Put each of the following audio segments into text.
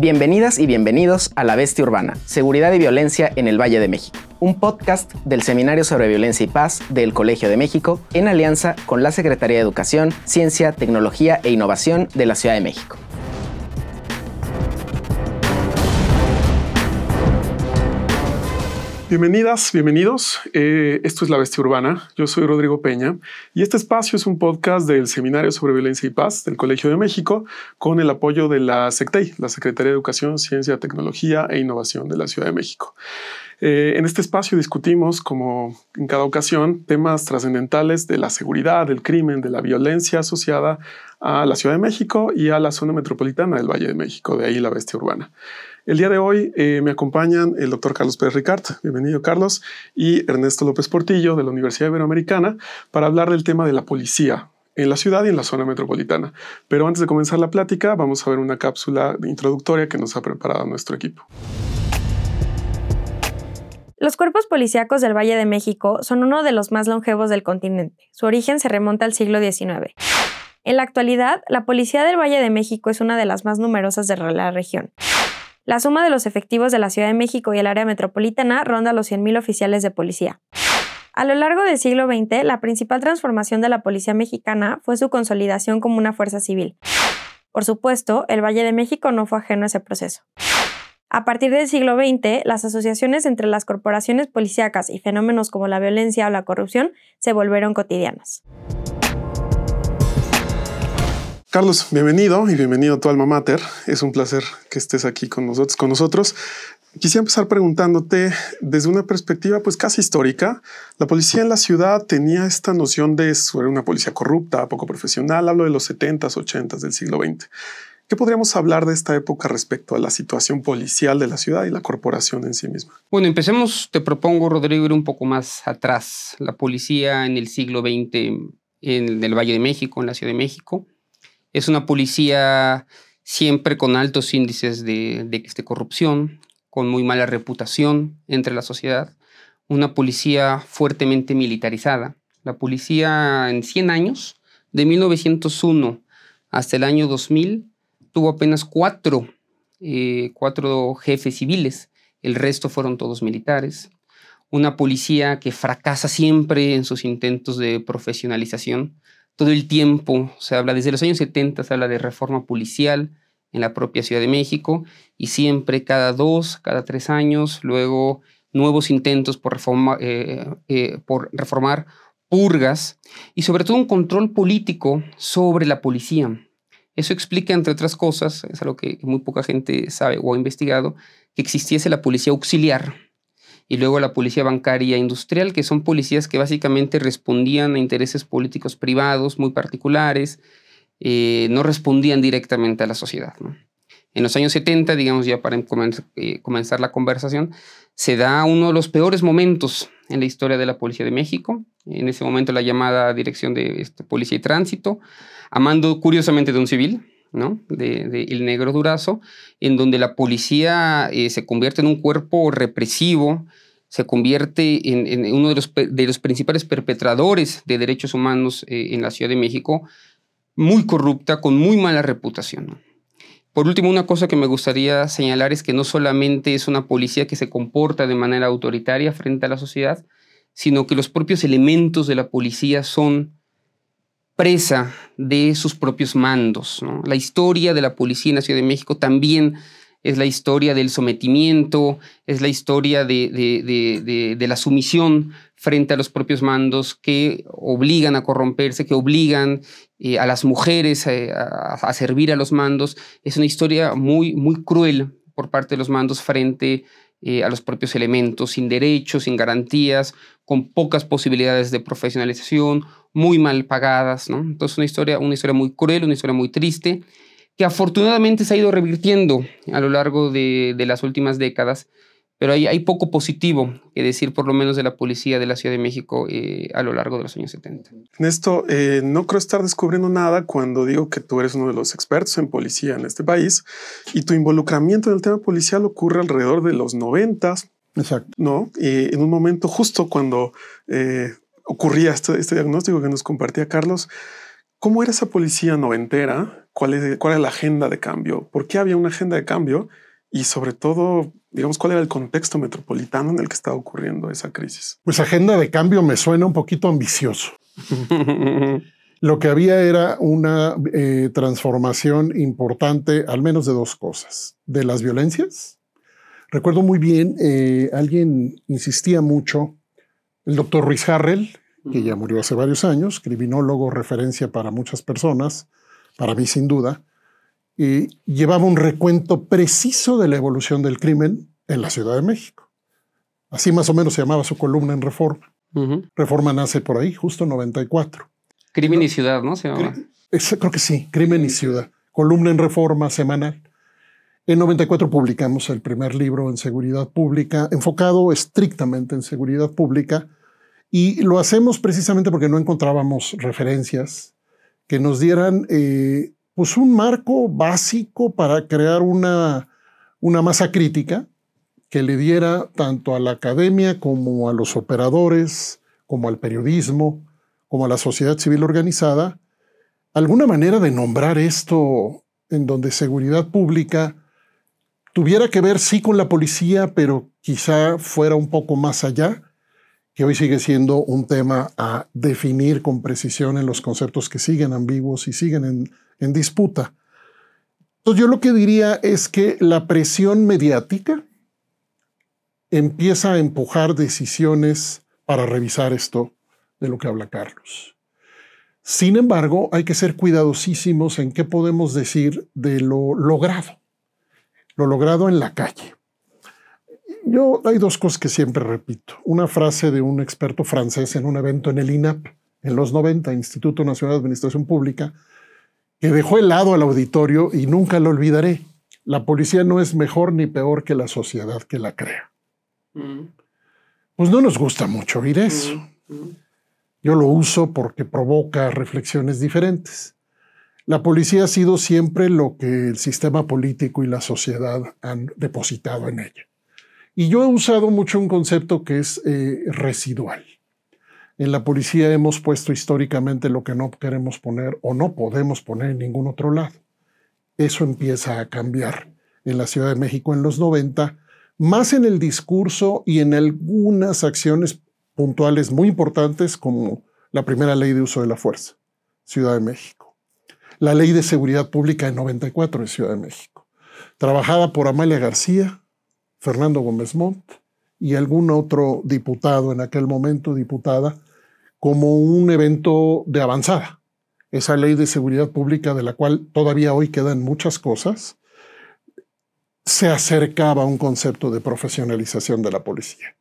Bienvenidas y bienvenidos a La Bestia Urbana, Seguridad y Violencia en el Valle de México, un podcast del Seminario sobre Violencia y Paz del Colegio de México en alianza con la Secretaría de Educación, Ciencia, Tecnología e Innovación de la Ciudad de México. Bienvenidas, bienvenidos. Eh, esto es La Bestia Urbana. Yo soy Rodrigo Peña y este espacio es un podcast del Seminario sobre Violencia y Paz del Colegio de México con el apoyo de la SECTEI, la Secretaría de Educación, Ciencia, Tecnología e Innovación de la Ciudad de México. Eh, en este espacio discutimos, como en cada ocasión, temas trascendentales de la seguridad, del crimen, de la violencia asociada a la Ciudad de México y a la zona metropolitana del Valle de México, de ahí la bestia urbana. El día de hoy eh, me acompañan el doctor Carlos Pérez Ricard, bienvenido Carlos, y Ernesto López Portillo de la Universidad Iberoamericana para hablar del tema de la policía en la ciudad y en la zona metropolitana. Pero antes de comenzar la plática, vamos a ver una cápsula introductoria que nos ha preparado nuestro equipo. Los cuerpos policíacos del Valle de México son uno de los más longevos del continente. Su origen se remonta al siglo XIX. En la actualidad, la Policía del Valle de México es una de las más numerosas de la región. La suma de los efectivos de la Ciudad de México y el área metropolitana ronda los 100.000 oficiales de policía. A lo largo del siglo XX, la principal transformación de la policía mexicana fue su consolidación como una fuerza civil. Por supuesto, el Valle de México no fue ajeno a ese proceso. A partir del siglo XX, las asociaciones entre las corporaciones policíacas y fenómenos como la violencia o la corrupción se volvieron cotidianas. Carlos, bienvenido y bienvenido a tu alma mater. Es un placer que estés aquí con nosotros. Con nosotros. Quisiera empezar preguntándote desde una perspectiva pues casi histórica. La policía en la ciudad tenía esta noción de ser una policía corrupta, poco profesional. Hablo de los 70s, 80s del siglo XX. ¿Qué podríamos hablar de esta época respecto a la situación policial de la ciudad y la corporación en sí misma? Bueno, empecemos, te propongo, Rodrigo, un poco más atrás. La policía en el siglo XX en el Valle de México, en la Ciudad de México, es una policía siempre con altos índices de, corrupción, con muy mala reputación entre la sociedad, una policía fuertemente militarizada. La policía en 100 años, de 1901 hasta el año 2000, tuvo apenas cuatro, eh, cuatro jefes civiles, el resto fueron todos militares. Una policía que fracasa siempre en sus intentos de profesionalización, todo el tiempo se habla, desde los años 70 se habla de reforma policial en la propia Ciudad de México y siempre cada dos, cada tres años, luego nuevos intentos por, eh, eh, por reformar purgas y sobre todo un control político sobre la policía. Eso explica, entre otras cosas, es algo que muy poca gente sabe o ha investigado, que existiese la policía auxiliar, y luego la policía bancaria industrial, que son policías que básicamente respondían a intereses políticos privados muy particulares, eh, no respondían directamente a la sociedad. En los años 70, digamos ya para eh, comenzar la conversación, se da uno de los peores momentos en la historia de la Policía de México, en ese momento la llamada Dirección de este, Policía y Tránsito, a mando curiosamente de un civil, ¿no? De, El Negro Durazo, en donde la policía eh, se convierte en un cuerpo represivo, se convierte en, uno de los, de los, principales perpetradores de derechos humanos eh, en la Ciudad de México, muy corrupta, con muy mala reputación. Por último, una cosa que me gustaría señalar es que no solamente es una policía que se comporta de manera autoritaria frente a la sociedad, sino que los propios elementos de la policía son presa de sus propios mandos. La historia de la policía en la Ciudad de México también es la historia del sometimiento, es la historia de, la sumisión frente a los propios mandos que obligan a corromperse, que obligan eh, a las mujeres eh, a, servir a los mandos. Es una historia muy, muy cruel por parte de los mandos frente eh, a los propios elementos, sin derechos, sin garantías, con pocas posibilidades de profesionalización, muy mal pagadas. ¿no? Entonces una historia, una historia muy cruel, una historia muy triste que afortunadamente se ha ido revirtiendo a lo largo de, las últimas décadas, pero hay, hay, poco positivo que decir por lo menos de la policía de la Ciudad de México eh, a lo largo de los años 70. Ernesto, eh, no creo estar descubriendo nada cuando digo que tú eres uno de los expertos en policía en este país y tu involucramiento en el tema policial ocurre alrededor de los 90. Exacto. ¿no? Y en un momento justo cuando eh, ocurría este, este diagnóstico que nos compartía Carlos, ¿cómo era esa policía noventera? Cuál es, cuál es la agenda de cambio, por qué había una agenda de cambio y sobre todo, digamos, cuál era el contexto metropolitano en el que estaba ocurriendo esa crisis. Pues agenda de cambio me suena un poquito ambicioso. Lo que había era una eh, transformación importante, al menos de dos cosas, de las violencias. Recuerdo muy bien, eh, alguien insistía mucho, el doctor Ruiz Harrell, que ya murió hace varios años, criminólogo, referencia para muchas personas, para mí sin duda, y llevaba un recuento preciso de la evolución del crimen en la Ciudad de México. Así más o menos se llamaba su columna en Reforma. Reforma nace por ahí, justo en 94. Crimen y Ciudad, ¿no? Se llama. Creo que sí, Crimen y Ciudad. Columna en Reforma semanal. En 94 publicamos el primer libro en seguridad pública, enfocado estrictamente en seguridad pública, y lo hacemos precisamente porque no encontrábamos referencias que nos dieran eh, pues un marco básico para crear una, una masa crítica que le diera tanto a la academia como a los operadores, como al periodismo, como a la sociedad civil organizada, alguna manera de nombrar esto en donde seguridad pública tuviera que ver sí con la policía, pero quizá fuera un poco más allá hoy sigue siendo un tema a definir con precisión en los conceptos que siguen ambiguos y siguen en, en disputa. Entonces yo lo que diría es que la presión mediática empieza a empujar decisiones para revisar esto de lo que habla Carlos. Sin embargo, hay que ser cuidadosísimos en qué podemos decir de lo logrado, lo logrado en la calle. Yo hay dos cosas que siempre repito. Una frase de un experto francés en un evento en el INAP en los 90, Instituto Nacional de Administración Pública, que dejó helado al auditorio y nunca lo olvidaré. La policía no es mejor ni peor que la sociedad que la crea. Mm. Pues no nos gusta mucho oír eso. Mm, mm. Yo lo uso porque provoca reflexiones diferentes. La policía ha sido siempre lo que el sistema político y la sociedad han depositado en ella. Y yo he usado mucho un concepto que es eh, residual. En la policía hemos puesto históricamente lo que no queremos poner o no podemos poner en ningún otro lado. Eso empieza a cambiar en la Ciudad de México en los 90, más en el discurso y en algunas acciones puntuales muy importantes como la primera ley de uso de la fuerza, Ciudad de México. La ley de seguridad pública en 94 en Ciudad de México, trabajada por Amalia García, Fernando Gómez Montt y algún otro diputado en aquel momento, diputada, como un evento de avanzada. Esa ley de seguridad pública de la cual todavía hoy quedan muchas cosas, se acercaba a un concepto de profesionalización de la policía.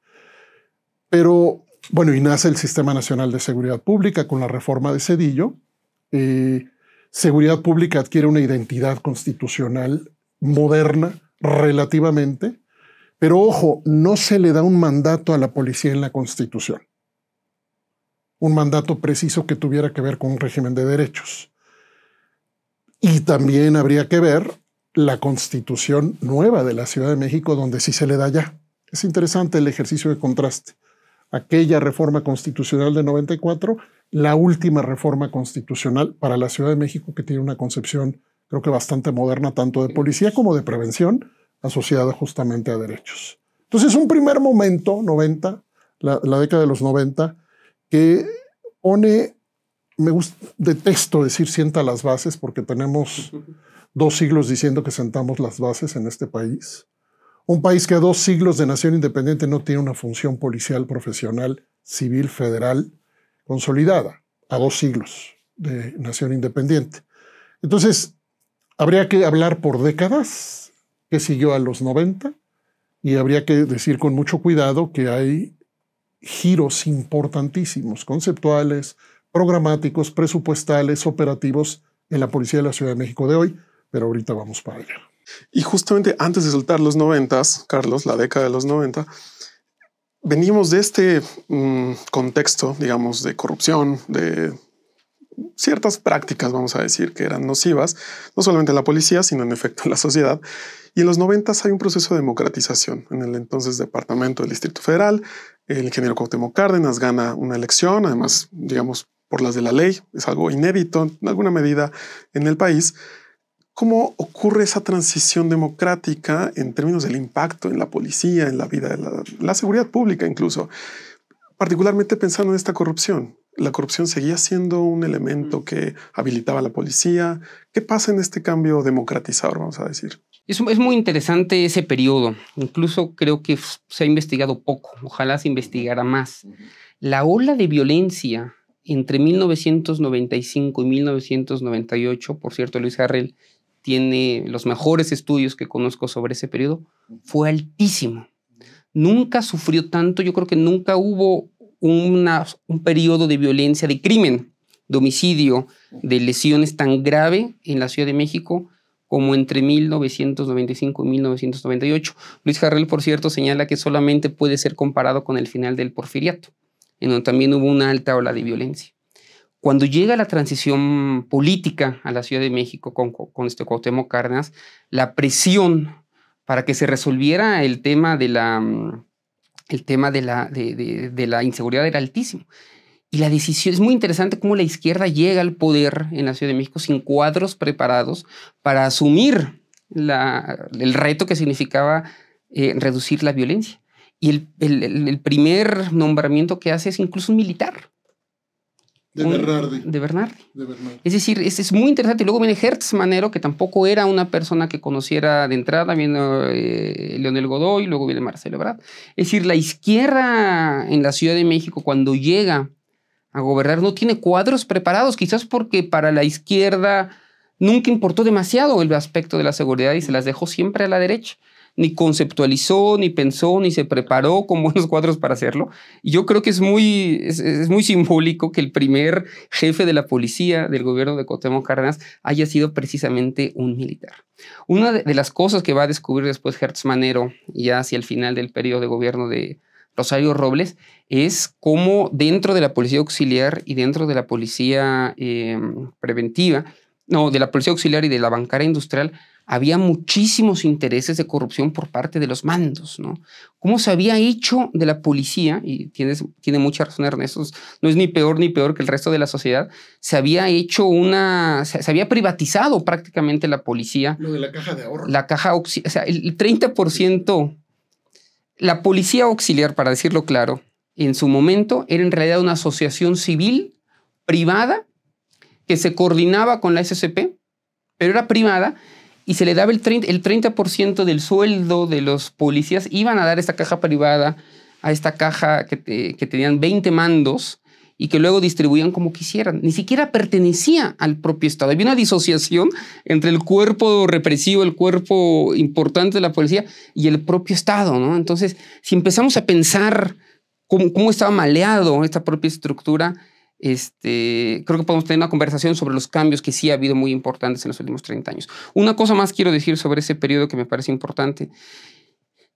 Pero, bueno, y nace el Sistema Nacional de Seguridad Pública con la reforma de Cedillo. Eh, seguridad Pública adquiere una identidad constitucional moderna relativamente, pero ojo, no se le da un mandato a la policía en la Constitución. Un mandato preciso que tuviera que ver con un régimen de derechos. Y también habría que ver la constitución nueva de la Ciudad de México, donde sí se le da ya. Es interesante el ejercicio de contraste. Aquella reforma constitucional de 94, la última reforma constitucional para la Ciudad de México, que tiene una concepción, creo que bastante moderna, tanto de policía como de prevención, asociada justamente a derechos. Entonces, un primer momento, 90, la, década de los 90, que pone, me gusta, detesto decir sienta las bases porque tenemos dos siglos diciendo que sentamos las bases en este país. Un país que a dos siglos de nación independiente no tiene una función policial profesional, civil, federal, consolidada, a dos siglos de nación independiente. Entonces, habría que hablar por décadas que siguió a los 90 y habría que decir con mucho cuidado que hay giros importantísimos, conceptuales, programáticos, presupuestales, operativos en la Policía de la Ciudad de México de hoy, pero ahorita vamos para allá. Y justamente antes de soltar los noventas, Carlos, la década de los 90, venimos de este mm, contexto, digamos, de corrupción, de ciertas prácticas, vamos a decir, que eran nocivas, no solamente en la policía, sino en efecto en la sociedad. Y en los noventas hay un proceso de democratización. En el entonces Departamento del Distrito Federal, el ingeniero Cuauhtémoc Cárdenas gana una elección, además, digamos, por las de la ley, es algo inédito en alguna medida en el país, ¿Cómo ocurre esa transición democrática en términos del impacto en la policía, en la vida, de la, la seguridad pública incluso? Particularmente pensando en esta corrupción. La corrupción seguía siendo un elemento que habilitaba a la policía. ¿Qué pasa en este cambio democratizador, vamos a decir? Es, es, muy interesante ese periodo. Incluso creo que se ha investigado poco. Ojalá se investigara más. La ola de violencia entre 1995 y 1998, por cierto, Luis Harrell tiene los mejores estudios que conozco sobre ese periodo, fue altísimo. Nunca sufrió tanto, yo creo que nunca hubo una, un periodo de violencia, de crimen, de homicidio, de lesiones tan grave en la Ciudad de México como entre 1995 y 1998. Luis Harrell, por cierto, señala que solamente puede ser comparado con el final del porfiriato, en donde también hubo una alta ola de violencia. Cuando llega la transición política a la Ciudad de México con, con este Cuauhtémoc Cárdenas, la presión para que se resolviera el tema de la, de la inseguridad era altísimo. Y la decisión es muy interesante cómo la izquierda llega al poder en la Ciudad de México sin cuadros preparados para asumir la, el reto que significaba eh, reducir la violencia. Y el, el, el, primer nombramiento que hace es incluso un militar. De Bernardi. De Bernardi. De Bernardi. Es decir, es, es, muy interesante. Y luego viene Hertz Manero, que tampoco era una persona que conociera de entrada. Viene eh, Leonel Godoy, luego viene Marcelo Ebrard. Es decir, la izquierda en la Ciudad de México, cuando llega a gobernar, no tiene cuadros preparados, quizás porque para la izquierda nunca importó demasiado el aspecto de la seguridad y se las dejó siempre a la derecha ni conceptualizó, ni pensó, ni se preparó con buenos cuadros para hacerlo. Y yo creo que es muy, es, muy simbólico que el primer jefe de la policía del gobierno de Cuauhtémoc Cárdenas haya sido precisamente un militar. Una de, de las cosas que va a descubrir después Hertz Manero, ya hacia el final del periodo de gobierno de Rosario Robles, es cómo dentro de la policía auxiliar y dentro de la policía eh, preventiva, no, de la policía auxiliar y de la bancara industrial, había muchísimos intereses de corrupción por parte de los mandos, ¿no? ¿Cómo se había hecho de la policía? Y tienes, tiene mucha razón Ernesto, no es ni peor ni peor que el resto de la sociedad. Se había hecho una, se, se había privatizado prácticamente la policía. Lo de la caja de ahorro. La caja, o sea, el 30%, la policía auxiliar, para decirlo claro, en su momento era en realidad una asociación civil privada que se coordinaba con la SCP, pero era privada y se le daba el 30%, el 30 del sueldo de los policías, iban a dar esta caja privada a esta caja que, que, tenían 20 mandos y que luego distribuían como quisieran. Ni siquiera pertenecía al propio Estado. Había una disociación entre el cuerpo represivo, el cuerpo importante de la policía y el propio Estado. Entonces, si empezamos a pensar cómo, cómo estaba maleado esta propia estructura, este, creo que podemos tener una conversación sobre los cambios que sí ha habido muy importantes en los últimos 30 años. Una cosa más quiero decir sobre ese periodo que me parece importante.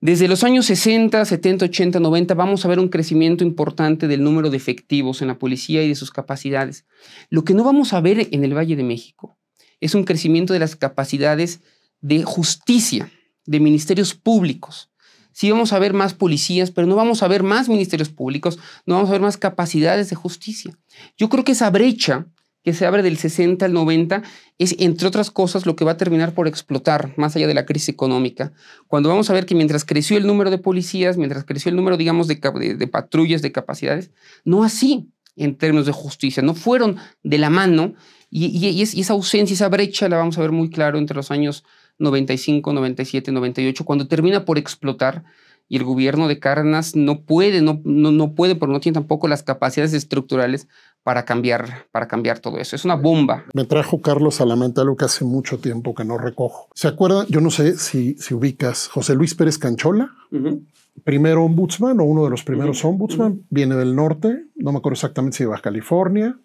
Desde los años 60, 70, 80, 90 vamos a ver un crecimiento importante del número de efectivos en la policía y de sus capacidades. Lo que no vamos a ver en el Valle de México es un crecimiento de las capacidades de justicia, de ministerios públicos sí vamos a ver más policías, pero no vamos a ver más ministerios públicos, no vamos a ver más capacidades de justicia. Yo creo que esa brecha que se abre del 60 al 90 es, entre otras cosas, lo que va a terminar por explotar más allá de la crisis económica. Cuando vamos a ver que mientras creció el número de policías, mientras creció el número, digamos, de, de, patrullas, de capacidades, no así en términos de justicia, no fueron de la mano y, y esa ausencia, esa brecha la vamos a ver muy claro entre los años 95, 97, 98, cuando termina por explotar y el gobierno de Cárdenas no puede, no, no, no puede, porque no tiene tampoco las capacidades estructurales para cambiar, para cambiar todo eso. Es una bomba. Me trajo Carlos a la mente algo que hace mucho tiempo que no recojo. ¿Se acuerdan? Yo no sé si, si ubicas José Luis Pérez Canchola. Uh -huh. Primero ombudsman o uno de los primeros uh -huh. ombudsman. Uh -huh. Viene del norte, no me acuerdo exactamente si de Baja California.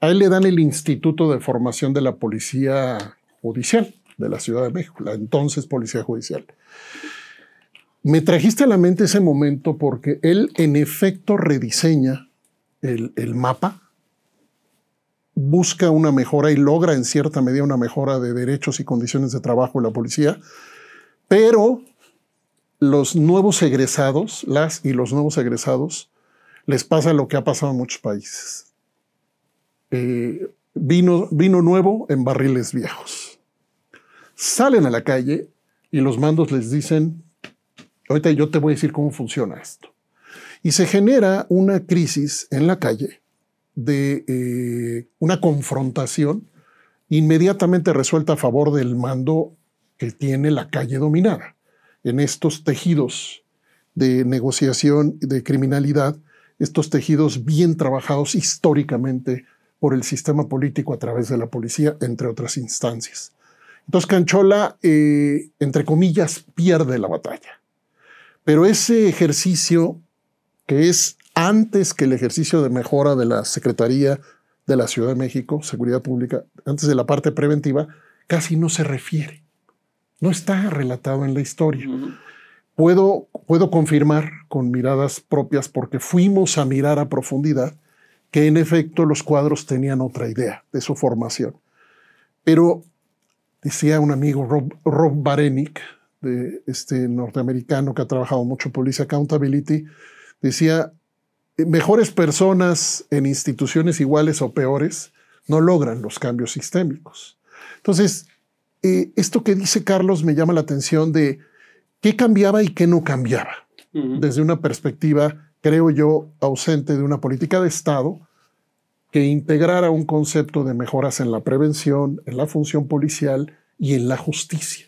A él le dan el Instituto de Formación de la Policía Judicial de la Ciudad de México, la entonces Policía Judicial. Me trajiste a la mente ese momento porque él en efecto rediseña el, el mapa, busca una mejora y logra en cierta medida una mejora de derechos y condiciones de trabajo de la policía, pero los nuevos egresados, las y los nuevos egresados, les pasa lo que ha pasado en muchos países. Eh, vino, vino nuevo en barriles viejos. salen a la calle y los mandos les dicen, ahorita yo te voy a decir cómo funciona esto. Y se genera una crisis en la calle de eh, una confrontación inmediatamente resuelta a favor del mando que tiene la calle dominada. En estos tejidos de negociación de criminalidad, estos tejidos bien trabajados históricamente por el sistema político a través de la policía, entre otras instancias. Entonces Canchola, eh, entre comillas, pierde la batalla. Pero ese ejercicio, que es antes que el ejercicio de mejora de la Secretaría de la Ciudad de México, Seguridad Pública, antes de la parte preventiva, casi no se refiere. No está relatado en la historia. puedo, puedo confirmar con miradas propias, porque fuimos a mirar a profundidad, que en efecto los cuadros tenían otra idea de su formación. Pero decía un amigo, Rob, Rob Barenick, de este norteamericano que ha trabajado mucho Police Accountability, decía, mejores personas en instituciones iguales o peores no logran los cambios sistémicos. Entonces, eh, esto que dice Carlos me llama la atención de qué cambiaba y qué no cambiaba, desde una perspectiva, creo yo, ausente de una política de Estado que integrara un concepto de mejoras en la prevención, en la función policial y en la justicia.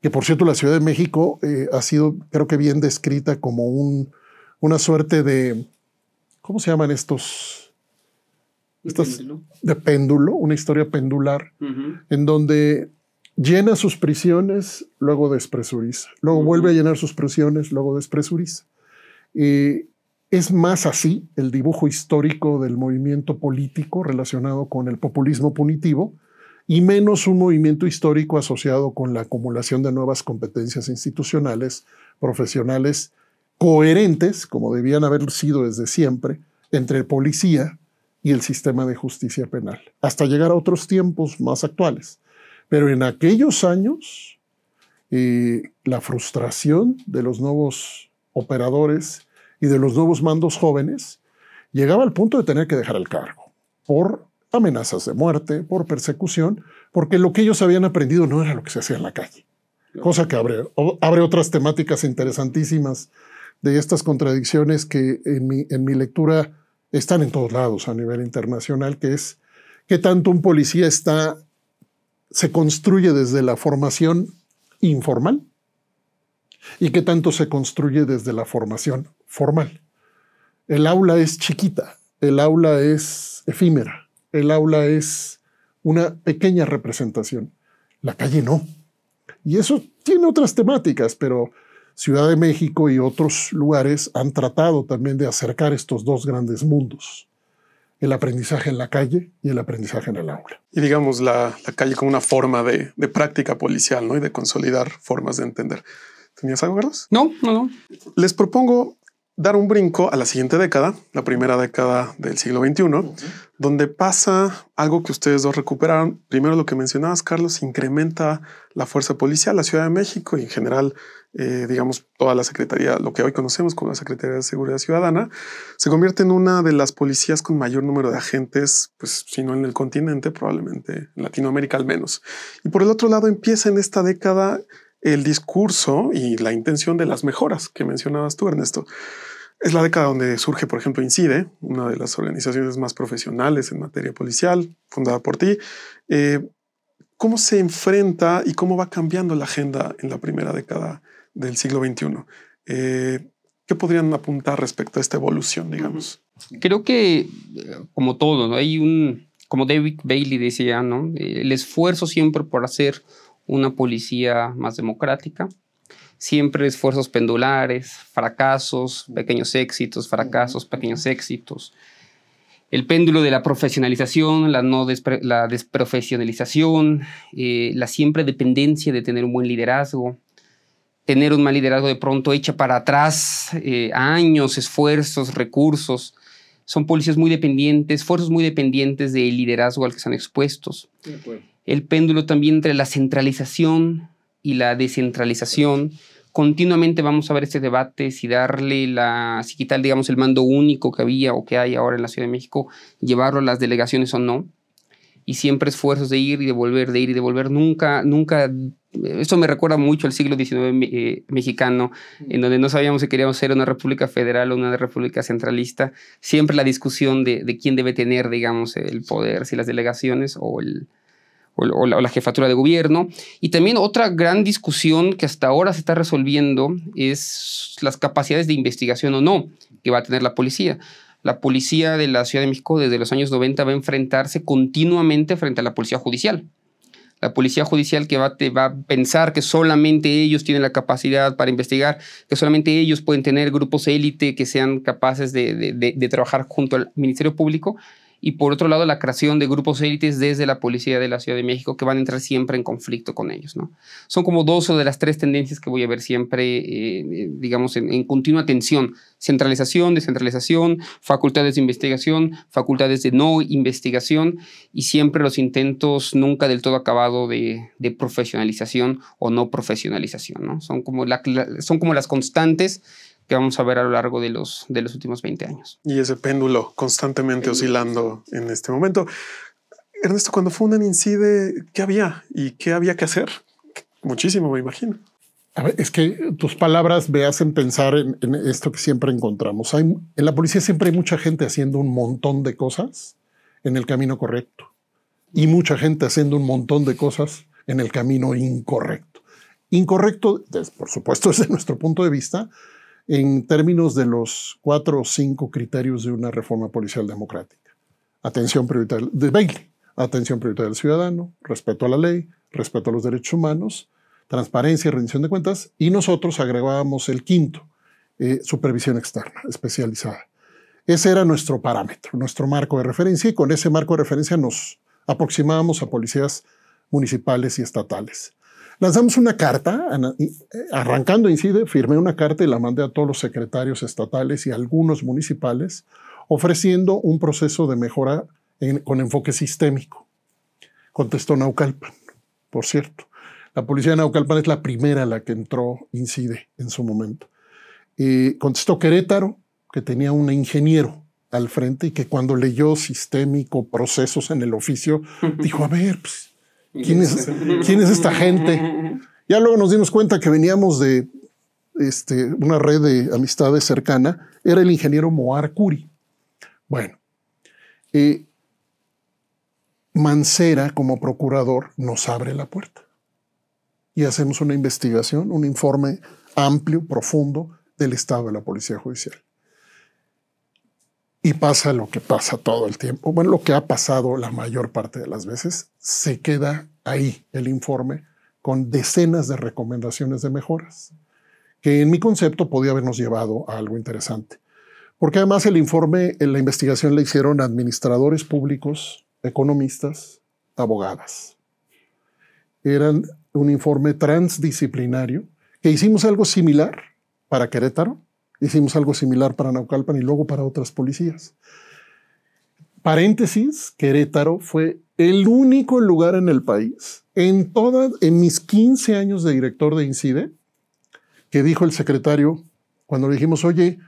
Que por cierto, la Ciudad de México eh, ha sido, creo que bien descrita como un, una suerte de, ¿cómo se llaman estos? Estos de péndulo, una historia pendular, en donde llena sus prisiones, luego despresuriza, luego vuelve a llenar sus prisiones, luego despresuriza. Y es más así el dibujo histórico del movimiento político relacionado con el populismo punitivo y menos un movimiento histórico asociado con la acumulación de nuevas competencias institucionales, profesionales coherentes, como debían haber sido desde siempre, entre policía y el sistema de justicia penal, hasta llegar a otros tiempos más actuales. Pero en aquellos años, eh, la frustración de los nuevos operadores y de los nuevos mandos jóvenes llegaba al punto de tener que dejar el cargo por amenazas de muerte, por persecución, porque lo que ellos habían aprendido no era lo que se hacía en la calle. Cosa que abre, abre otras temáticas interesantísimas de estas contradicciones que en mi, en mi lectura están en todos lados a nivel internacional, que es que tanto un policía está, se construye desde la formación informal y que tanto se construye desde la formación formal. El aula es chiquita, el aula es efímera, el aula es una pequeña representación, la calle no. Y eso tiene otras temáticas, pero Ciudad de México y otros lugares han tratado también de acercar estos dos grandes mundos, el aprendizaje en la calle y el aprendizaje en el aula. Y digamos la, calle como una forma de, práctica policial ¿no? y de consolidar formas de entender. ¿Tenías algo, Carlos? No, no, no. Les propongo dar un brinco a la siguiente década, la primera década del siglo XXI, donde pasa algo que ustedes dos recuperaron. Primero lo que mencionabas, Carlos, incrementa la fuerza policial, la Ciudad de México y en general, eh, digamos, toda la Secretaría, lo que hoy conocemos como la Secretaría de Seguridad Ciudadana, se convierte en una de las policías con mayor número de agentes, pues si no en el continente, probablemente en Latinoamérica al menos. Y por el otro lado, empieza en esta década el discurso y la intención de las mejoras que mencionabas tú, Ernesto. Es la década donde surge, por ejemplo, Incide, una de las organizaciones más profesionales en materia policial, fundada por ti. Eh, ¿Cómo se enfrenta y cómo va cambiando la agenda en la primera década del siglo XXI? Eh, ¿Qué podrían apuntar respecto a esta evolución, digamos? Creo que, como todo, ¿no? hay un, como David Bailey decía, ¿no? el esfuerzo siempre por hacer una policía más democrática, siempre esfuerzos pendulares, fracasos, pequeños éxitos, fracasos, pequeños éxitos. El péndulo de la profesionalización, la, no la desprofesionalización, eh, la siempre dependencia de tener un buen liderazgo, tener un mal liderazgo de pronto echa para atrás eh, años, esfuerzos, recursos. Son policías muy dependientes, esfuerzos muy dependientes del liderazgo al que están expuestos. El péndulo también entre la centralización y la descentralización. Continuamente vamos a ver este debate, si darle la, si quitar, digamos, el mando único que había o que hay ahora en la Ciudad de México, llevarlo a las delegaciones o no. y siempre esfuerzos de ir y de volver, de ir y de volver. Nunca, nunca, esto me recuerda mucho al siglo XIX eh, mexicano, en donde no sabíamos si queríamos ser una república federal o una república centralista. Siempre la discusión de, de quién debe tener, digamos, el poder, si las delegaciones o el, o, la, jefatura de gobierno. Y también otra gran discusión que hasta ahora se está resolviendo es las capacidades de investigación o no que va a tener la policía. La policía de la Ciudad de México desde los años 90 va a enfrentarse continuamente frente a la policía judicial. La policía judicial que va, a pensar que solamente ellos tienen la capacidad para investigar, que solamente ellos pueden tener grupos élite que sean capaces de trabajar junto al Ministerio Público y por otro lado la creación de grupos élites desde la policía de la Ciudad de México que van a entrar siempre en conflicto con ellos. ¿no? Son como dos o de las tres tendencias que voy a ver siempre, eh, eh, digamos, en, continua tensión. Centralización, descentralización, facultades de investigación, facultades de no investigación y siempre los intentos nunca del todo acabado de, profesionalización o no profesionalización. ¿no? Son, como son como las constantes que vamos a ver a lo largo de los, de los últimos 20 años. Y ese péndulo constantemente oscilando en este momento. Ernesto, cuando fue un INCIDE, ¿qué había y qué había que hacer? Muchísimo, me imagino. A ver, es que tus palabras me hacen pensar en, esto que siempre encontramos. Hay, en la policía siempre hay mucha gente haciendo un montón de cosas en el camino correcto y mucha gente haciendo un montón de cosas en el camino incorrecto. Incorrecto, por supuesto, desde nuestro punto de vista, en términos de los cuatro o cinco criterios de una reforma policial democrática. Atención prioritaria de Bailey, atención prioritaria del ciudadano, respeto a la ley, respeto a los derechos humanos, transparencia y rendición de cuentas, y nosotros agregábamos el quinto, eh, supervisión externa especializada. Ese era nuestro parámetro, nuestro marco de referencia, y con ese marco de referencia nos aproximábamos a policías municipales y estatales. Lanzamos una carta, eh, arrancando incide, firmé una carta y la mandé a todos los secretarios estatales y algunos municipales, ofreciendo un proceso de mejora con enfoque sistémico. Contestó Naucalpan, por cierto. La policía de Naucalpan es la primera a la que entró incide en su momento. Y contestó Querétaro, que tenía un ingeniero al frente y que cuando leyó sistémico, procesos en el oficio, dijo, a ver, pues, ¿Quién es, ¿Quién es esta gente? Ya luego nos dimos cuenta que veníamos de este, una red de amistades cercana. Era el ingeniero Moar Curi. Bueno, eh, Mancera como procurador nos abre la puerta y hacemos una investigación, un informe amplio, profundo del estado de la Policía Judicial. Y pasa lo que pasa todo el tiempo. Bueno, lo que ha pasado la mayor parte de las veces, se queda ahí el informe con decenas de recomendaciones de mejoras, que en mi concepto podía habernos llevado a algo interesante. Porque además el informe, en la investigación la hicieron administradores públicos, economistas, abogadas. Eran un informe transdisciplinario que hicimos algo similar para Querétaro, Hicimos algo similar para Naucalpan y luego para otras policías. Paréntesis, Querétaro fue el único lugar en el país, en, todas, en mis 15 años de director de INCIDE, que dijo el secretario, cuando le dijimos, oye,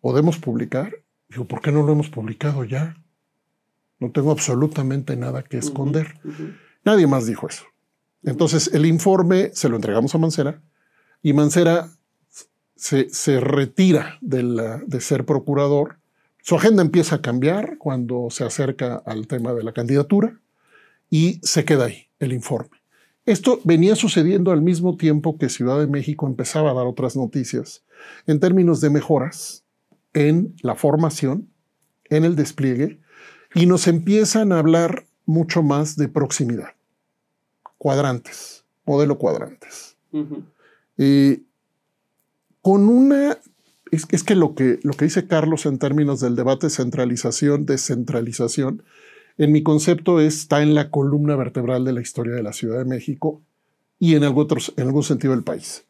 ¿podemos publicar? Dijo, ¿por qué no lo hemos publicado ya? No tengo absolutamente nada que esconder. Nadie más dijo eso. Entonces, el informe se lo entregamos a Mancera y Mancera se, retira de, de ser procurador. Su agenda empieza a cambiar cuando se acerca al tema de la candidatura y se queda ahí el informe. Esto venía sucediendo al mismo tiempo que Ciudad de México empezaba a dar otras noticias en términos de mejoras en la formación, en el despliegue, y nos empiezan a hablar mucho más de proximidad. Cuadrantes, modelo cuadrantes con una... Es, que, lo que lo que dice Carlos en términos del debate centralización, descentralización, en mi concepto está en la columna vertebral de la historia de la Ciudad de México y en algún, en algún sentido del país.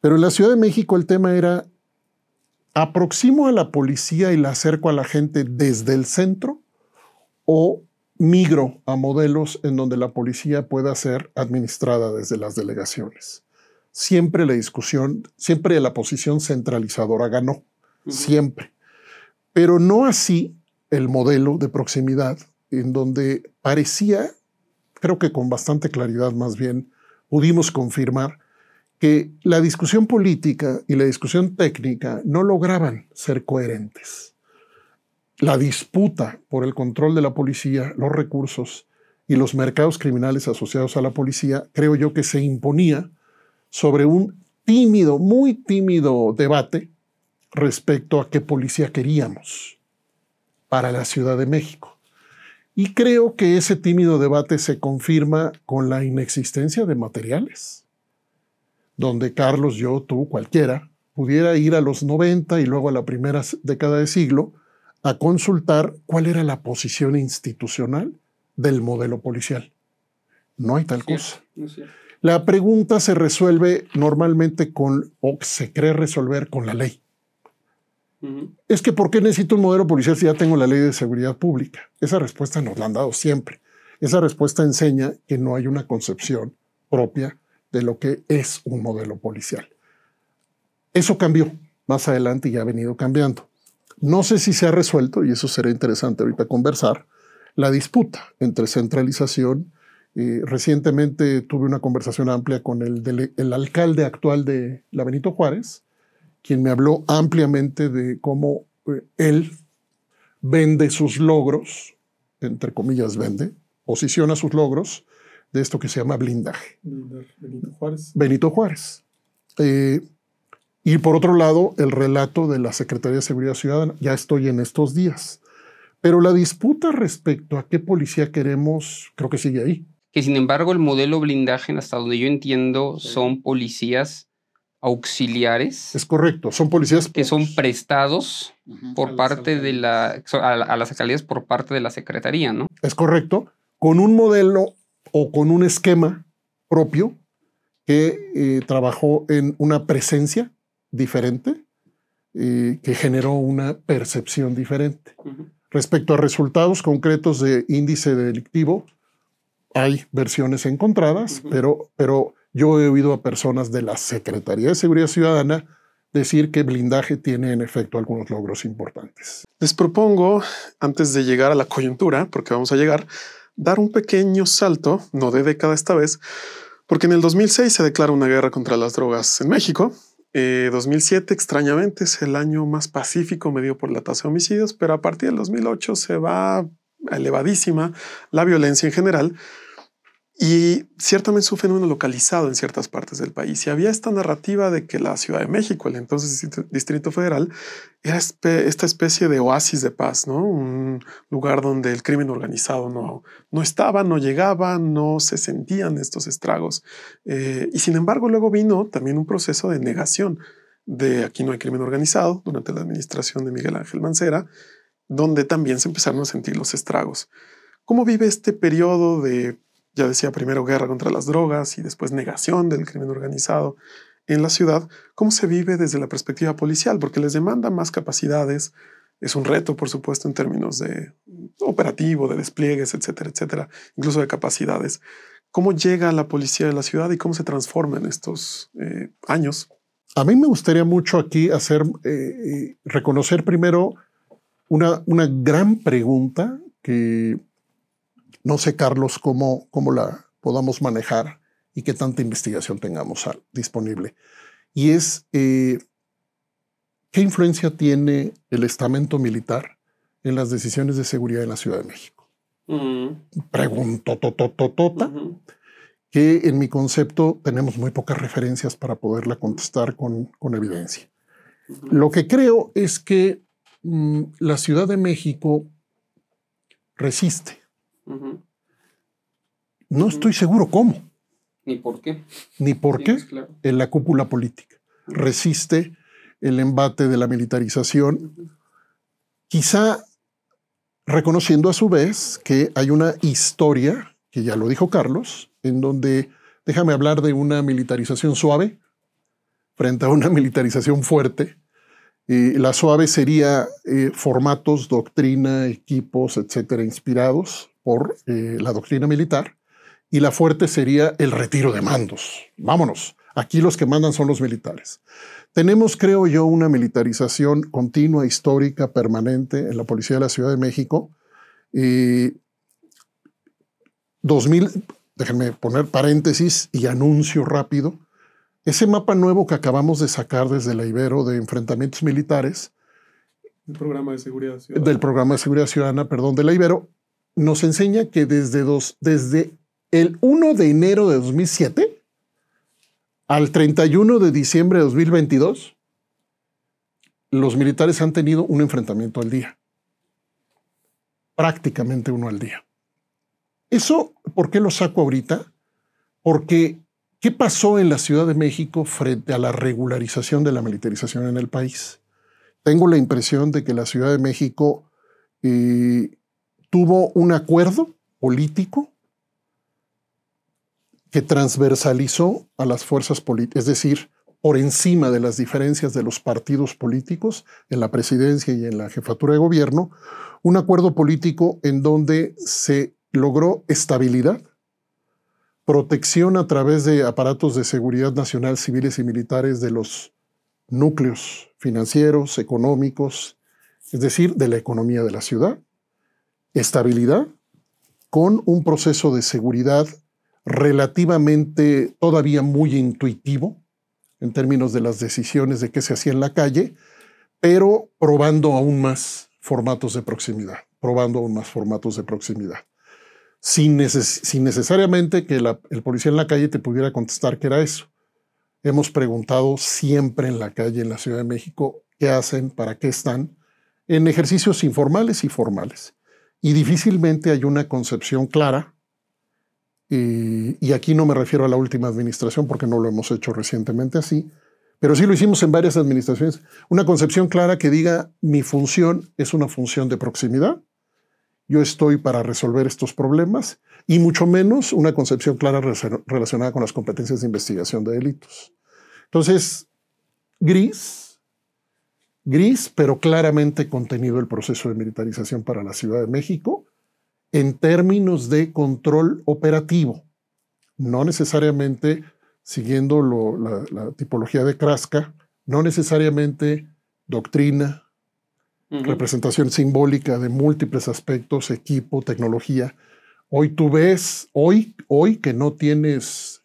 Pero en la Ciudad de México el tema era, ¿aproximo a la policía y la acerco a la gente desde el centro o migro a modelos en donde la policía pueda ser administrada desde las delegaciones? Siempre la discusión, siempre la posición centralizadora ganó, siempre. Pero no así el modelo de proximidad en donde parecía, creo que con bastante claridad más bien, pudimos confirmar que la discusión política y la discusión técnica no lograban ser coherentes. La disputa por el control de la policía, los recursos y los mercados criminales asociados a la policía, creo yo que se imponía sobre un tímido, muy tímido debate respecto a qué policía queríamos para la Ciudad de México. Y creo que ese tímido debate se confirma con la inexistencia de materiales, donde Carlos, yo, tú, cualquiera, pudiera ir a los 90 y luego a la primera década de siglo a consultar cuál era la posición institucional del modelo policial. No hay tal cosa. La pregunta se resuelve normalmente con, o se cree resolver con la ley. Es que ¿por qué necesito un modelo policial si ya tengo la ley de seguridad pública? Esa respuesta nos la han dado siempre. Esa respuesta enseña que no hay una concepción propia de lo que es un modelo policial. Eso cambió más adelante y ya ha venido cambiando. No sé si se ha resuelto, y eso será interesante ahorita conversar, la disputa entre centralización. Eh, recientemente tuve una conversación amplia con el, el alcalde actual de la Benito Juárez, quien me habló ampliamente de cómo eh, él vende sus logros, entre comillas vende, posiciona sus logros de esto que se llama blindaje. Benito Juárez. Benito Juárez. Eh, y por otro lado, el relato de la Secretaría de Seguridad Ciudadana. Ya estoy en estos días. Pero la disputa respecto a qué policía queremos, creo que sigue ahí. Que sin embargo, el modelo blindaje, hasta donde yo entiendo, son policías auxiliares. Es correcto, son policías que son prestados por parte de la a, las alcaldías por parte de la secretaría, ¿no? Es correcto, con un modelo o con un esquema propio que eh, trabajó en una presencia diferente, eh, que generó una percepción diferente. Respecto a resultados concretos de índice delictivo, hay versiones encontradas, pero, pero yo he oído a personas de la Secretaría de Seguridad Ciudadana decir que blindaje tiene en efecto algunos logros importantes. Les propongo, antes de llegar a la coyuntura, porque vamos a llegar, dar un pequeño salto, no de década esta vez, porque en el 2006 se declara una guerra contra las drogas en México. 2007, eh, extrañamente, es el año más pacífico medido por la tasa de homicidios, pero a partir del 2008 se va elevadísima la violencia en general y ciertamente es un fenómeno localizado en ciertas partes del país. Y había esta narrativa de que la Ciudad de México, el entonces Distrito Federal, era esta especie de oasis de paz, ¿no? Un lugar donde el crimen organizado no, no estaba, no llegaba, no se sentían estos estragos. Eh, y sin embargo, luego vino también un proceso de negación de aquí no hay crimen organizado durante la administración de Miguel Ángel Mancera, donde también se empezaron a sentir los estragos. ¿Cómo vive este periodo de ya decía primero guerra contra las drogas y después negación del crimen organizado en la ciudad, ¿cómo se vive desde la perspectiva policial? Porque les demanda más capacidades, es un reto, por supuesto, en términos de operativo, de despliegues, etcétera, etcétera, incluso de capacidades. ¿Cómo llega la policía de la ciudad y cómo se transforma en estos eh, años? A mí me gustaría mucho aquí hacer, eh, eh, reconocer primero una, una gran pregunta que no sé, Carlos, cómo, cómo la podamos manejar y qué tanta investigación tengamos disponible. Y es, eh, ¿qué influencia tiene el estamento militar en las decisiones de seguridad en la Ciudad de México? Pregunto, totototota, que en mi concepto tenemos muy pocas referencias para poderla contestar con, con evidencia. Lo que creo es que mm, la Ciudad de México resiste no estoy seguro cómo. Ni por qué. Ni por qué en la cúpula política. Resiste el embate de la militarización, quizá reconociendo a su vez que hay una historia, que ya lo dijo Carlos, en donde, déjame hablar de una militarización suave frente a una militarización fuerte. la suave sería eh, formatos, doctrina, equipos, etcétera, inspirados por eh, la doctrina militar, y la fuerte sería el retiro de mandos. Vámonos, aquí los que mandan son los militares. Tenemos, creo yo, una militarización continua, histórica, permanente en la Policía de la Ciudad de México. Y 2000, déjenme poner paréntesis y anuncio rápido, ese mapa nuevo que acabamos de sacar desde la Ibero de enfrentamientos militares, el programa de seguridad ciudadana. del programa de seguridad ciudadana, perdón, de la Ibero, nos enseña que desde, dos, desde el 1 de enero de 2007 al 31 de diciembre de 2022, los militares han tenido un enfrentamiento al día. Prácticamente uno al día. Eso, ¿por qué lo saco ahorita? Porque, ¿qué pasó en la Ciudad de México frente a la regularización de la militarización en el país? Tengo la impresión de que la Ciudad de México eh, tuvo un acuerdo político que transversalizó a las fuerzas políticas, es decir, por encima de las diferencias de los partidos políticos en la presidencia y en la jefatura de gobierno, un acuerdo político en donde se logró estabilidad, protección a través de aparatos de seguridad nacional, civiles y militares de los núcleos financieros, económicos, es decir, de la economía de la ciudad, estabilidad con un proceso de seguridad relativamente todavía muy intuitivo en términos de las decisiones de qué se hacía en la calle, pero probando aún más formatos de proximidad, probando aún más formatos de proximidad. Sin, neces sin necesariamente que el policía en la calle te pudiera contestar que era eso. Hemos preguntado siempre en la calle en la Ciudad de México qué hacen, para qué están, en ejercicios informales y formales. Y difícilmente hay una concepción clara y, y, aquí no me refiero a la última administración porque no lo hemos hecho recientemente así, pero sí lo hicimos en varias administraciones. Una concepción clara que diga mi función es una función de proximidad, yo estoy para resolver estos problemas y mucho menos una concepción clara relacionada con las competencias de investigación de delitos. Entonces, gris, gris, pero claramente contenido el proceso de militarización para la Ciudad de México en términos de control operativo, no necesariamente siguiendo lo, la, la, tipología de Kraska, no necesariamente doctrina, uh -huh. representación simbólica de múltiples aspectos, equipo, tecnología. Hoy tú ves, hoy, hoy que no tienes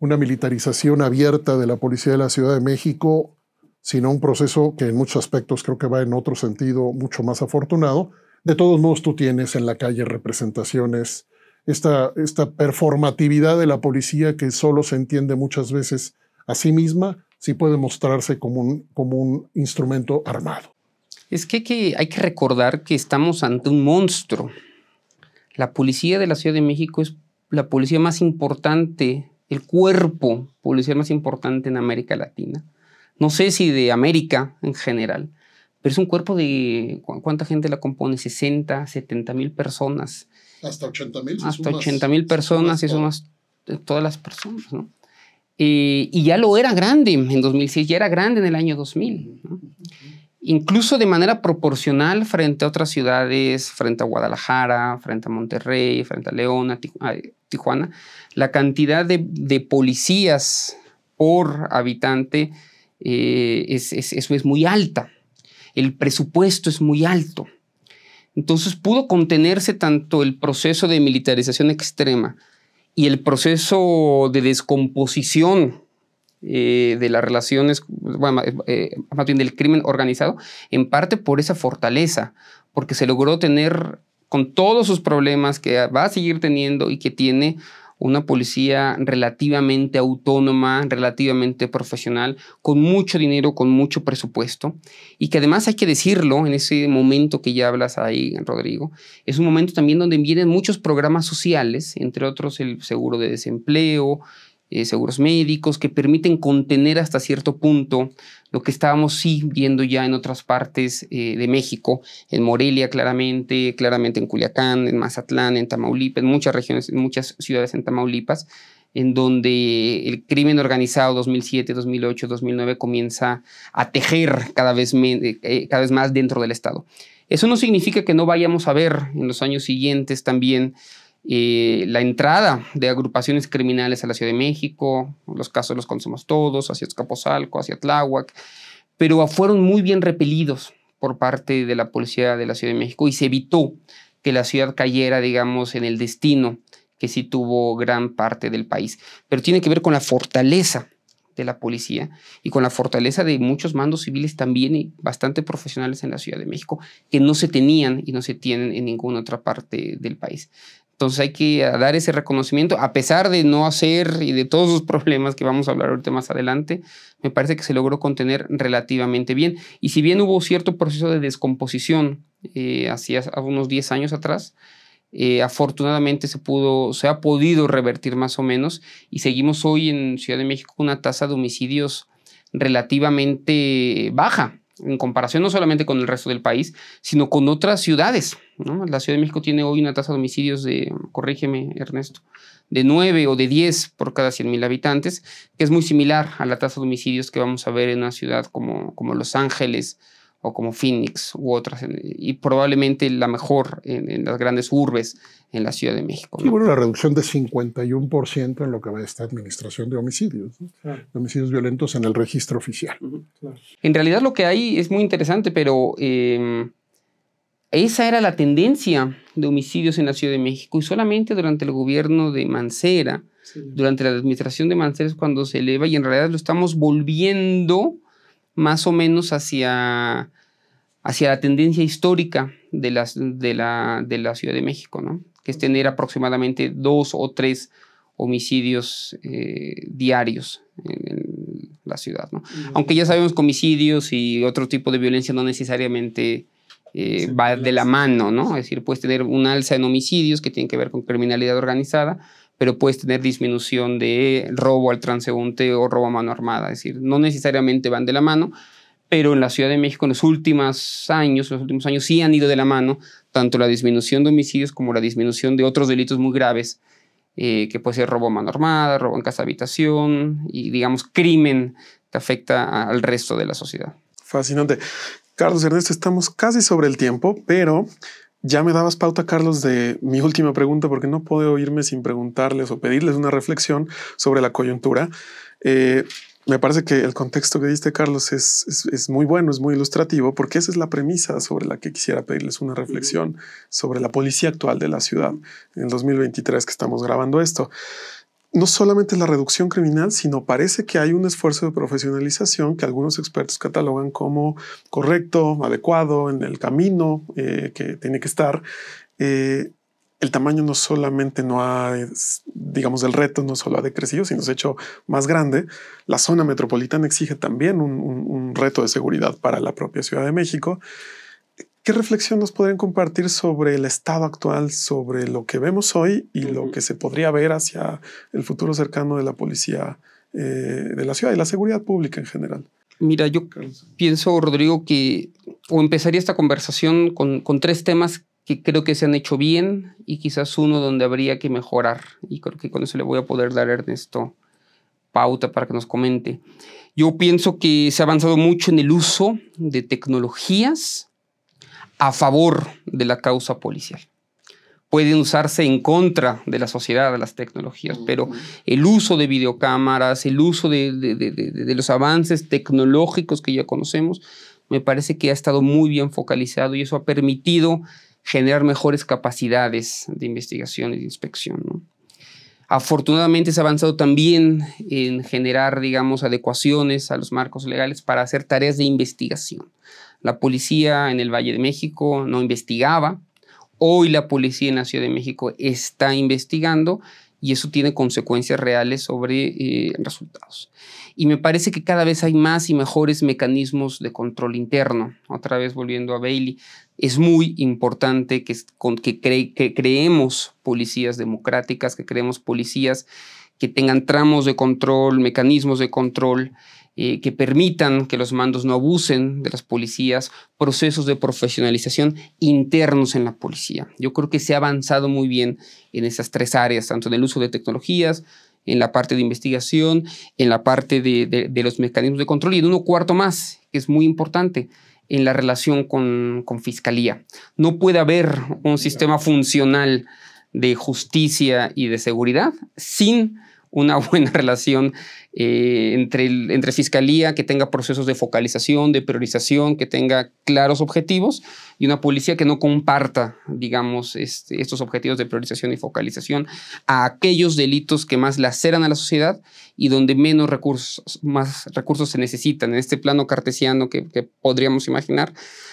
una militarización abierta de la Policía de la Ciudad de México, sino un proceso que en muchos aspectos creo que va en otro sentido mucho más afortunado, de todos modos, tú tienes en la calle representaciones, esta, esta performatividad de la policía que solo se entiende muchas veces a sí misma, sí puede mostrarse como un, como un instrumento armado. Es que hay, que hay que recordar que estamos ante un monstruo. La policía de la Ciudad de México es la policía más importante, el cuerpo policial más importante en América Latina. No sé si de América en general pero es un cuerpo de, ¿cuánta gente la compone? 60, 70 mil personas. Hasta 80 mil. Hasta 80 mil personas y sumas todas las personas, ¿no? Eh, y ya lo era grande en 2006, ya era grande en el año 2000, ¿no? Incluso de manera proporcional frente a otras ciudades, frente a Guadalajara, frente a Monterrey, frente a León, a Tijuana, la cantidad de, de policías por habitante eh, es, es, eso es muy alta el presupuesto es muy alto. Entonces pudo contenerse tanto el proceso de militarización extrema y el proceso de descomposición eh, de las relaciones, bueno, eh, más bien del crimen organizado, en parte por esa fortaleza, porque se logró tener con todos sus problemas que va a seguir teniendo y que tiene una policía relativamente autónoma, relativamente profesional, con mucho dinero, con mucho presupuesto, y que además hay que decirlo en ese momento que ya hablas ahí, Rodrigo, es un momento también donde vienen muchos programas sociales, entre otros el seguro de desempleo, eh, seguros médicos, que permiten contener hasta cierto punto lo que estábamos viendo ya en otras partes eh, de México, en Morelia claramente, claramente en Culiacán, en Mazatlán, en Tamaulipas, en muchas regiones, en muchas ciudades en Tamaulipas, en donde el crimen organizado 2007, 2008, 2009 comienza a tejer cada vez, eh, cada vez más dentro del Estado. Eso no significa que no vayamos a ver en los años siguientes también la entrada de agrupaciones criminales a la Ciudad de México, los casos los conocemos todos, hacia Escaposalco, hacia Tláhuac, pero fueron muy bien repelidos por parte de la policía de la Ciudad de México y se evitó que la ciudad cayera, digamos, en el destino que sí tuvo gran parte del país. Pero tiene que ver con la fortaleza de la policía y con la fortaleza de muchos mandos civiles también y bastante profesionales en la Ciudad de México que no se tenían y no se tienen en ninguna otra parte del país. Entonces hay que dar ese reconocimiento, a pesar de no hacer y de todos los problemas que vamos a hablar ahorita más adelante, me parece que se logró contener relativamente bien. Y si bien hubo cierto proceso de descomposición eh, unos 10 años atrás, eh, afortunadamente se, pudo, se ha podido revertir más o menos y seguimos hoy en Ciudad de México con una tasa de homicidios relativamente baja en comparación no solamente con el resto del país, sino con otras ciudades. La Ciudad de México tiene hoy una tasa de homicidios de, corrígeme Ernesto, de 9 o de 10 por cada 100 mil habitantes, que es muy similar a la tasa de homicidios que vamos a ver en una ciudad como, como Los Ángeles o como Phoenix u otras, y probablemente la mejor en, las grandes urbes en la Ciudad de México. Y bueno, la reducción de 51% en lo que va a esta administración de homicidios, de homicidios violentos en el registro oficial. En realidad lo que hay es muy interesante, pero em, esa era la tendencia de homicidios en la Ciudad de México y solamente durante el gobierno de Mancera, durante la administración de Mancera es cuando se eleva y en realidad lo estamos volviendo más o menos hacia, hacia la tendencia histórica de, las, de, la, de la Ciudad de México, ¿no? que es tener aproximadamente dos o tres homicidios eh, diarios en, la ciudad. ¿no? Aunque ya sabemos que homicidios y otro tipo de violencia no necesariamente eh, va de la mano, ¿no? Es decir, puedes tener un alza en homicidios que tienen que ver con criminalidad organizada, pero puedes tener disminución de robo al transeúnte o robo a mano armada. Es decir, no necesariamente van de la mano, pero en la Ciudad de México en los últimos años, los últimos años sí han ido de la mano tanto la disminución de homicidios como la disminución de otros delitos muy graves, eh, que puede ser robo a mano armada, robo en casa habitación y digamos crimen que afecta al resto de la sociedad. Fascinante. Carlos Ernesto, estamos casi sobre el tiempo, pero ya me dabas pauta, Carlos, de mi última pregunta, porque no puedo irme sin preguntarles o pedirles una reflexión sobre la coyuntura. Eh, me parece que el contexto que diste, Carlos, es, es, muy bueno, es muy ilustrativo, porque esa es la premisa sobre la que quisiera pedirles una reflexión sobre la policía actual de la ciudad en el 2023 que estamos grabando esto no solamente la reducción criminal, sino parece que hay un esfuerzo de profesionalización que algunos expertos catalogan como correcto, adecuado, en el camino eh, que tiene que estar. Eh, el tamaño no solamente no ha, digamos, el reto no solo ha decrecido, sino se ha hecho más grande. La zona metropolitana exige también un reto de seguridad para la propia Ciudad de México. ¿Qué reflexión nos podrían compartir sobre el estado actual, sobre lo que vemos hoy y lo que se podría ver hacia el futuro cercano de la policía eh, de la ciudad y la seguridad pública en general? Mira, yo pienso, Rodrigo, que o empezaría esta conversación con, con tres temas que creo que se han hecho bien y quizás uno donde habría que mejorar. Y creo que con eso le voy a poder dar a Ernesto pauta para que nos comente. Yo pienso que se ha avanzado mucho en el uso de tecnologías a favor de la causa policial. Pueden usarse en contra de la sociedad, de las tecnologías, pero el uso de videocámaras, el uso de, de, los avances tecnológicos que ya conocemos, me parece que ha estado muy bien focalizado y eso ha permitido generar mejores capacidades de investigación y de inspección. Afortunadamente se ha avanzado también en generar, digamos, adecuaciones a los marcos legales para hacer tareas de investigación. La policía en el Valle de México no investigaba. Hoy la policía en la Ciudad de México está investigando y eso tiene consecuencias reales sobre eh, resultados. Y me parece que cada vez hay más y mejores mecanismos de control interno. Otra vez volviendo a Bailey, es muy importante que, que, que creemos policías democráticas, que creemos policías que tengan tramos de control, mecanismos de control eh, que permitan que los mandos no abusen de las policías, procesos de profesionalización internos en la policía. Yo creo que se ha avanzado muy bien en esas tres áreas, tanto en el uso de tecnologías, en la parte de investigación, en la parte de, los mecanismos de control y en uno cuarto más, que es muy importante, en la relación con, con fiscalía. No puede haber un sistema funcional de justicia y de seguridad sin una buena relación eh, entre, entre fiscalía, que tenga procesos de focalización, de priorización, que tenga claros objetivos, y una policía que no comparta, digamos, este, estos objetivos de priorización y focalización a aquellos delitos que más laceran a la sociedad y donde menos recursos, más recursos se necesitan. En este plano cartesiano que, que podríamos imaginar,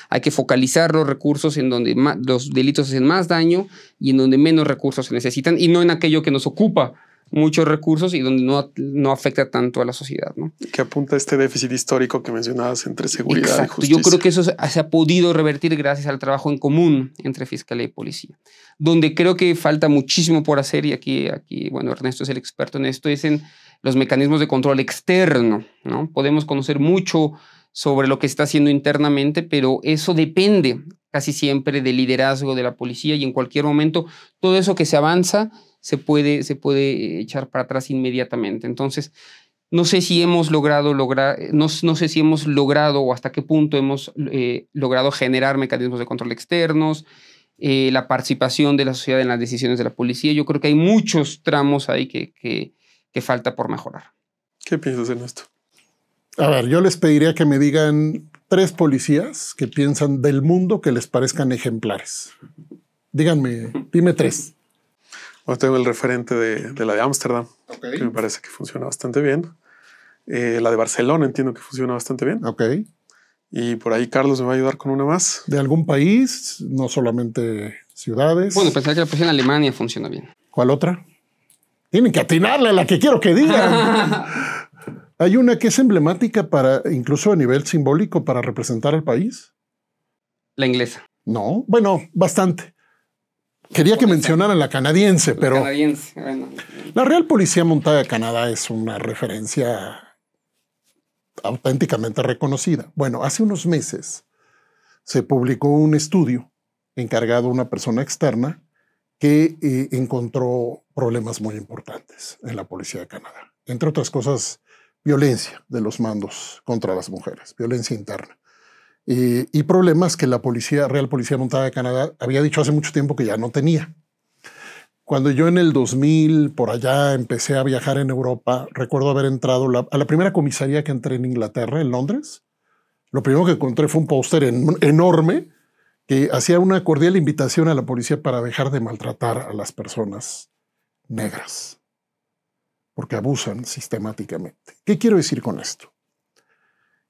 hay que focalizar los recursos en donde los delitos hacen más daño y en donde menos recursos se necesitan y no en aquello que nos ocupa muchos recursos y donde no, no afecta tanto a la sociedad. ¿no? Que apunta este déficit histórico que mencionabas entre seguridad y justicia. Yo creo que eso se, ha podido revertir gracias al trabajo en común entre Fiscalía y Policía. Donde creo que falta muchísimo por hacer, y aquí, aquí bueno, Ernesto es el experto en esto, es en los mecanismos de control externo. ¿no? Podemos conocer mucho sobre lo que está haciendo internamente, pero eso depende casi siempre del liderazgo de la policía y en cualquier momento todo eso que se avanza se puede, se puede echar para atrás inmediatamente. Entonces, no sé si hemos logrado lograr, no, no sé si hemos logrado o hasta qué punto hemos eh, logrado generar mecanismos de control externos, eh, la participación de la sociedad en las decisiones de la policía. Yo creo que hay muchos tramos ahí que, que, que falta por mejorar. ¿Qué piensas en esto? A ver, yo les pediría que me digan tres policías que piensan del mundo que les parezcan ejemplares. Díganme, dime tres tengo el referente de, la de Ámsterdam, que me parece que funciona bastante bien. Eh, la de Barcelona entiendo que funciona bastante bien. Ok. Y por ahí Carlos me va a ayudar con una más. ¿De algún país? No solamente ciudades. Bueno, pensar que la policía en Alemania funciona bien. ¿Cuál otra? Tienen que atinarle a la que quiero que digan. Hay una que es emblemática para, incluso a nivel simbólico, para representar al país. La inglesa. No, bueno, bastante. Quería que mencionaran la canadiense, pero. canadiense, bueno. La Real Policía Montada de Canadá es una referencia auténticamente reconocida. Bueno, hace unos meses se publicó un estudio encargado a una persona externa que eh, encontró problemas muy importantes en la Policía de Canadá. Entre otras cosas, violencia de los mandos contra las mujeres, violencia interna. Eh, y problemas que la policía, Real Policía Montada de Canadá había dicho hace mucho tiempo que ya no tenía. Cuando yo en el 2000, por allá, empecé a viajar en Europa, recuerdo haber entrado a la primera comisaría que entré en Inglaterra, en Londres. Lo primero que encontré fue un póster enorme que hacía una cordial invitación a la policía para dejar de maltratar a las personas negras, porque abusan sistemáticamente. ¿Qué quiero decir con esto?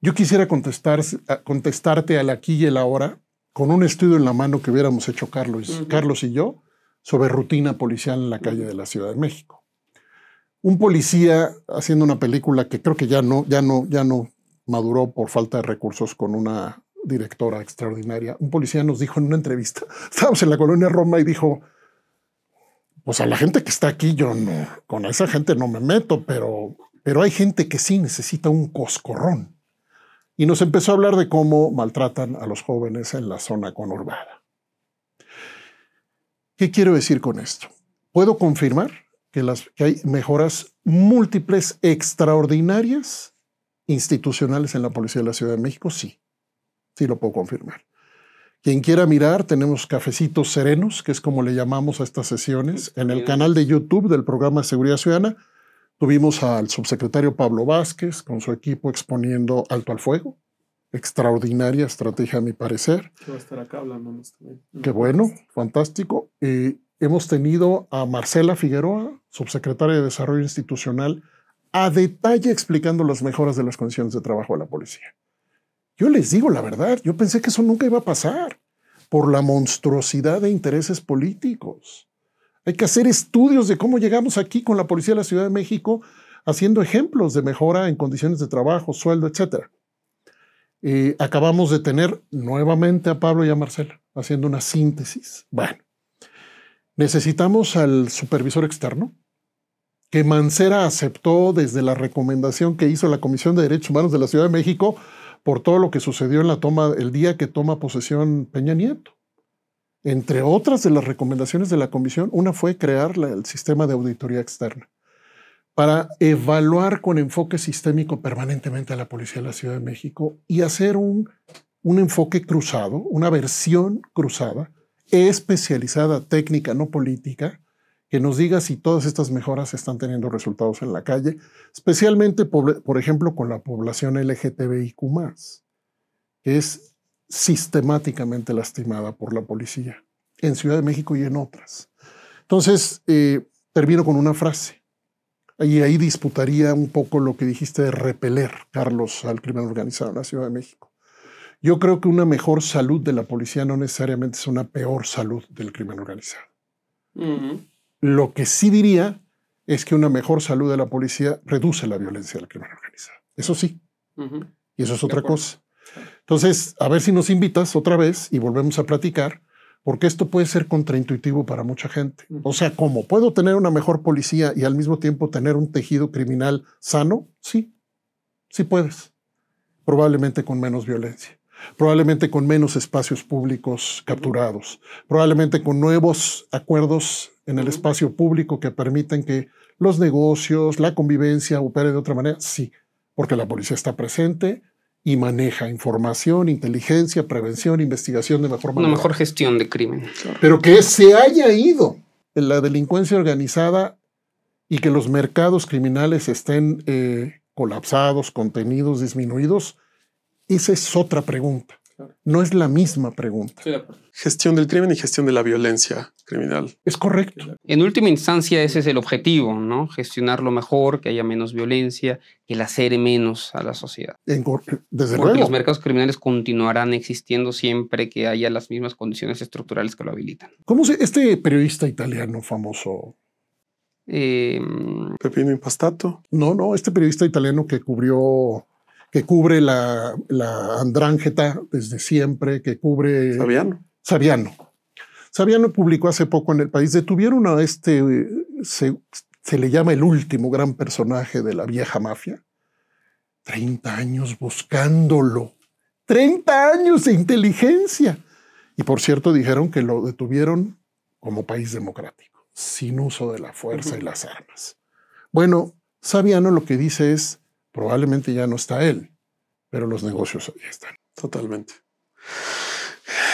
Yo quisiera contestar, contestarte al aquí y el ahora con un estudio en la mano que hubiéramos hecho Carlos, Carlos y yo sobre rutina policial en la calle de la Ciudad de México. Un policía haciendo una película que creo que ya no, ya no, ya no maduró por falta de recursos con una directora extraordinaria. Un policía nos dijo en una entrevista, estábamos en la colonia Roma y dijo, pues a la gente que está aquí yo no, con esa gente no me meto, pero, pero hay gente que sí necesita un coscorrón y nos empezó a hablar de cómo maltratan a los jóvenes en la zona conurbada. ¿Qué quiero decir con esto? Puedo confirmar que, las, que hay mejoras múltiples, extraordinarias, institucionales en la Policía de la Ciudad de México, sí, sí lo puedo confirmar. Quien quiera mirar, tenemos cafecitos serenos, que es como le llamamos a estas sesiones, en el canal de YouTube del programa de Seguridad Ciudadana Tuvimos al subsecretario Pablo Vázquez con su equipo exponiendo alto al fuego. Extraordinaria estrategia, a mi parecer. Que va a estar acá hablándonos también. Qué bueno, fantástico. hemos tenido a Marcela Figueroa, subsecretaria de Desarrollo Institucional, a detalle explicando las mejoras de las condiciones de trabajo de la policía. Yo les digo la verdad, yo pensé que eso nunca iba a pasar por la monstruosidad de intereses políticos. Hay que hacer estudios de cómo llegamos aquí con la Policía de la Ciudad de México, haciendo ejemplos de mejora en condiciones de trabajo, sueldo, etc. Eh, acabamos de tener nuevamente a Pablo y a Marcela haciendo una síntesis. Bueno, necesitamos al supervisor externo, que Mancera aceptó desde la recomendación que hizo la Comisión de Derechos Humanos de la Ciudad de México por todo lo que sucedió en la toma, el día que toma posesión Peña Nieto. Entre otras de las recomendaciones de la comisión, una fue crear el sistema de auditoría externa para evaluar con enfoque sistémico permanentemente a la Policía de la Ciudad de México y hacer un, un enfoque cruzado, una versión cruzada, especializada, técnica, no política, que nos diga si todas estas mejoras están teniendo resultados en la calle, especialmente, por, ejemplo, con la población LGTBIQ, que es sistemáticamente lastimada por la policía en Ciudad de México y en otras. Entonces, eh, termino con una frase. Y ahí disputaría un poco lo que dijiste de repeler, Carlos, al crimen organizado en la Ciudad de México. Yo creo que una mejor salud de la policía no necesariamente es una peor salud del crimen organizado. Lo que sí diría es que una mejor salud de la policía reduce la violencia del crimen organizado. Eso sí. Y eso es otra cosa. Entonces, a ver si nos invitas otra vez y volvemos a platicar, porque esto puede ser contraintuitivo para mucha gente. O sea, ¿cómo? ¿Puedo tener una mejor policía y al mismo tiempo tener un tejido criminal sano? Sí, sí puedes. Probablemente con menos violencia probablemente con menos espacios públicos capturados, probablemente con nuevos acuerdos en el espacio público que permiten que los negocios, la convivencia opere de otra manera, sí, porque la policía está presente y maneja información, inteligencia, prevención, investigación de mejor manera. Una mejor gestión de crimen. Pero que se haya ido en la delincuencia organizada y que los mercados criminales estén eh, colapsados, contenidos, disminuidos, esa es otra pregunta. No es la misma pregunta. Gestión del crimen y gestión de la violencia criminal. Es correcto. En última instancia, ese es el objetivo, ¿no? Gestionarlo mejor, que haya menos violencia, que lacere menos a la sociedad. desde Porque los mercados criminales continuarán existiendo siempre que haya las mismas condiciones estructurales que lo habilitan. ¿Cómo se, este periodista italiano famoso? Eh, Pepino Impastato. No, no, este periodista italiano que cubrió que cubre la, la andrángeta desde siempre, que cubre... Sabiano. Sabiano. Sabiano publicó hace poco en el país, detuvieron a este, se, se le llama el último gran personaje de la vieja mafia. 30 años buscándolo. 30 años de inteligencia. Y por cierto, dijeron que lo detuvieron como país democrático, sin uso de la fuerza y las armas. Bueno, Sabiano lo que dice es, Probablemente ya no está él, pero los negocios ahí están. Totalmente.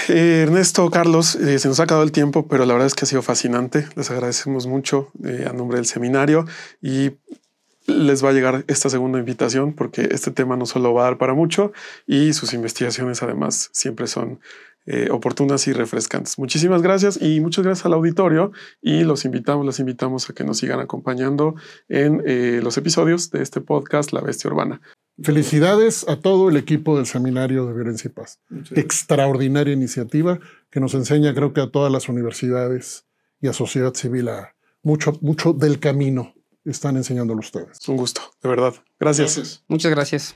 Eh, Ernesto, Carlos, eh, se nos ha acabado el tiempo, pero la verdad es que ha sido fascinante. Les agradecemos mucho eh, a nombre del seminario y les va a llegar esta segunda invitación porque este tema no solo va a dar para mucho y sus investigaciones además siempre son eh, oportunas y refrescantes. Muchísimas gracias y muchas gracias al auditorio y los invitamos, los invitamos a que nos sigan acompañando en eh, los episodios de este podcast La Bestia Urbana. Felicidades a todo el equipo del Seminario de Violencia y Paz. Extraordinaria iniciativa que nos enseña, creo que a todas las universidades y a sociedad civil a mucho, mucho del camino están enseñándolo ustedes. Un gusto, de verdad. gracias. Muchas gracias.